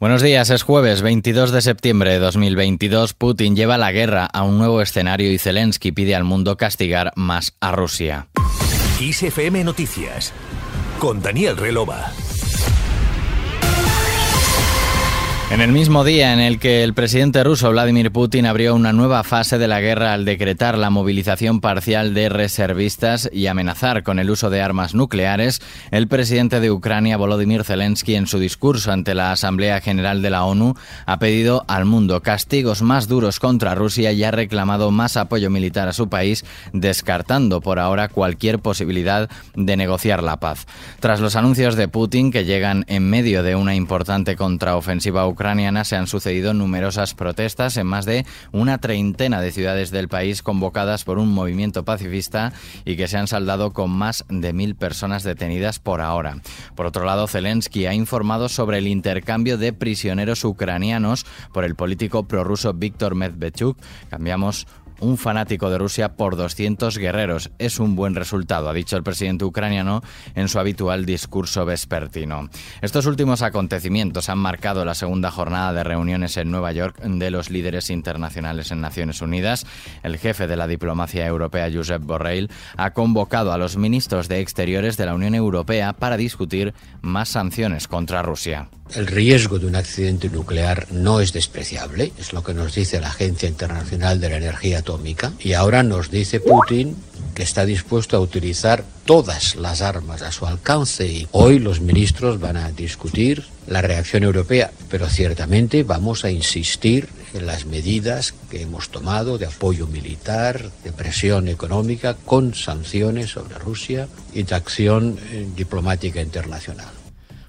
Buenos días, es jueves 22 de septiembre de 2022. Putin lleva la guerra a un nuevo escenario y Zelensky pide al mundo castigar más a Rusia. ISFM Noticias con Daniel Relova. En el mismo día en el que el presidente ruso Vladimir Putin abrió una nueva fase de la guerra al decretar la movilización parcial de reservistas y amenazar con el uso de armas nucleares, el presidente de Ucrania Volodymyr Zelensky en su discurso ante la Asamblea General de la ONU ha pedido al mundo castigos más duros contra Rusia y ha reclamado más apoyo militar a su país, descartando por ahora cualquier posibilidad de negociar la paz. Tras los anuncios de Putin que llegan en medio de una importante contraofensiva ucraniana, ucraniana se han sucedido numerosas protestas en más de una treintena de ciudades del país convocadas por un movimiento pacifista y que se han saldado con más de mil personas detenidas por ahora. Por otro lado, Zelensky ha informado sobre el intercambio de prisioneros ucranianos por el político prorruso Víctor Medvedchuk. Cambiamos un fanático de Rusia por 200 guerreros. Es un buen resultado, ha dicho el presidente ucraniano en su habitual discurso vespertino. Estos últimos acontecimientos han marcado la segunda jornada de reuniones en Nueva York de los líderes internacionales en Naciones Unidas. El jefe de la diplomacia europea, Josep Borrell, ha convocado a los ministros de Exteriores de la Unión Europea para discutir más sanciones contra Rusia. El riesgo de un accidente nuclear no es despreciable, es lo que nos dice la Agencia Internacional de la Energía Atómica, y ahora nos dice Putin que está dispuesto a utilizar todas las armas a su alcance y hoy los ministros van a discutir la reacción europea, pero ciertamente vamos a insistir en las medidas que hemos tomado de apoyo militar, de presión económica, con sanciones sobre Rusia y de acción eh, diplomática internacional.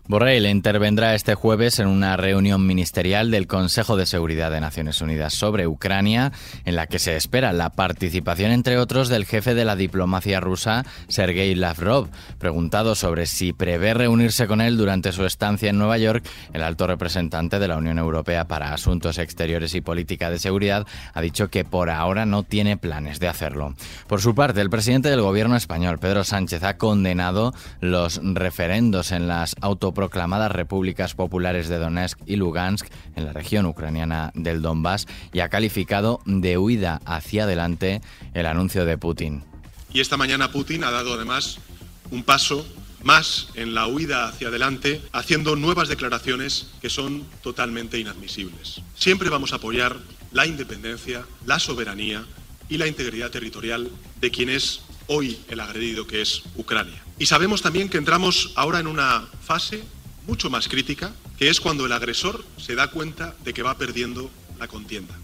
Borrell intervendrá este jueves en una reunión ministerial del Consejo de Seguridad de Naciones Unidas sobre Ucrania, en la que se espera la participación, entre otros, del jefe de la diplomacia rusa, Sergei Lavrov. Preguntado sobre si prevé reunirse con él durante su estancia en Nueva York, el alto representante de la Unión Europea para Asuntos Exteriores y Política de Seguridad ha dicho que por ahora no tiene planes de hacerlo. Por su parte, el presidente del gobierno español, Pedro Sánchez, ha condenado los referendos en las autopropagadas proclamadas repúblicas populares de Donetsk y Lugansk en la región ucraniana del Donbass y ha calificado de huida hacia adelante el anuncio de Putin. Y esta mañana Putin ha dado además un paso más en la huida hacia adelante, haciendo nuevas declaraciones que son totalmente inadmisibles. Siempre vamos a apoyar la independencia, la soberanía y la integridad territorial de quien es hoy el agredido que es Ucrania. Y sabemos también que entramos ahora en una fase mucho más crítica, que es cuando el agresor se da cuenta de que va perdiendo la contienda.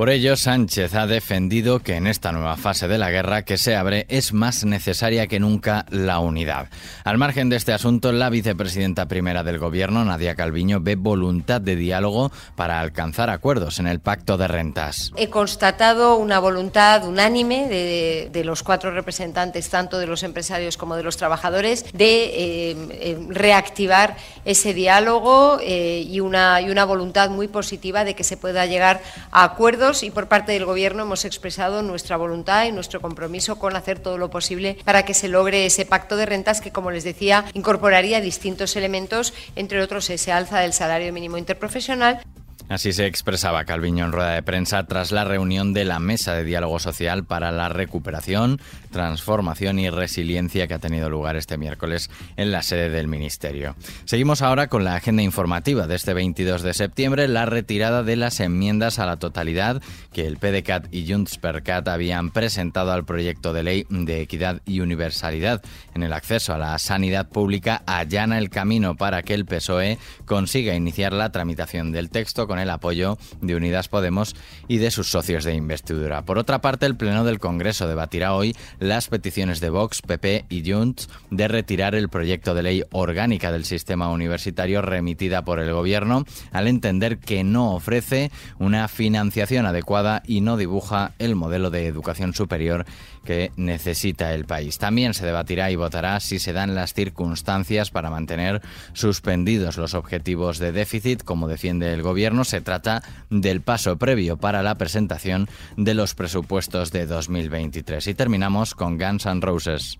Por ello, Sánchez ha defendido que en esta nueva fase de la guerra que se abre es más necesaria que nunca la unidad. Al margen de este asunto, la vicepresidenta primera del Gobierno, Nadia Calviño, ve voluntad de diálogo para alcanzar acuerdos en el pacto de rentas. He constatado una voluntad unánime de, los cuatro representantes, tanto de los empresarios como de los trabajadores, de eh, eh, reactivar ese diálogo eh, y, una, y una voluntad muy positiva de que se pueda llegar a acuerdos y por parte del Gobierno hemos expresado nuestra voluntad y nuestro compromiso con hacer todo lo posible para que se logre ese pacto de rentas que, como les decía, incorporaría distintos elementos, entre otros ese alza del salario mínimo interprofesional. Así se expresaba Calviño en rueda de prensa tras la reunión de la Mesa de Diálogo Social para la Recuperación, Transformación y Resiliencia que ha tenido lugar este miércoles en la sede del Ministerio. Seguimos ahora con la agenda informativa de este 22 de septiembre, la retirada de las enmiendas a la totalidad que el PDCAT y Junts per Cat habían presentado al proyecto de ley de equidad y universalidad en el acceso a la sanidad pública allana el camino para que el PSOE consiga iniciar la tramitación del texto con el apoyo de Unidas Podemos y de sus socios de investidura. Por otra parte, el Pleno del Congreso debatirá hoy las peticiones de Vox, PP y Junts de retirar el proyecto de ley orgánica del sistema universitario remitida por el Gobierno, al entender que no ofrece una financiación adecuada y no dibuja el modelo de educación superior que necesita el país. También se debatirá y votará si se dan las circunstancias para mantener suspendidos los objetivos de déficit, como defiende el Gobierno. Se trata del paso previo para la presentación de los presupuestos de 2023. Y terminamos con Guns N' Roses.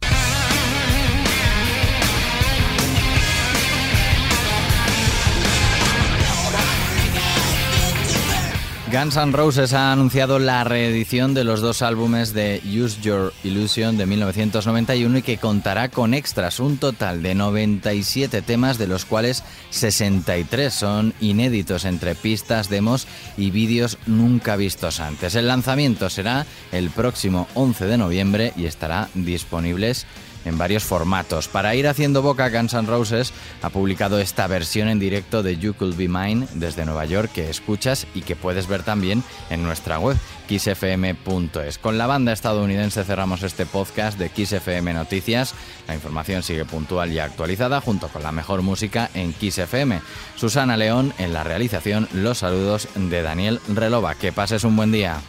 Guns N' Roses ha anunciado la reedición de los dos álbumes de Use Your Illusion de 1991 y que contará con extras, un total de 97 temas, de los cuales 63 son inéditos entre pistas, demos y vídeos nunca vistos antes. El lanzamiento será el próximo 11 de noviembre y estará disponibles en varios formatos. Para ir haciendo boca, Guns N' Roses ha publicado esta versión en directo de You Could Be Mine desde Nueva York que escuchas y que puedes ver también en nuestra web kissfm.es. Con la banda estadounidense cerramos este podcast de KissFM Noticias. La información sigue puntual y actualizada junto con la mejor música en KissFM. Susana León en la realización, los saludos de Daniel Relova. Que pases un buen día.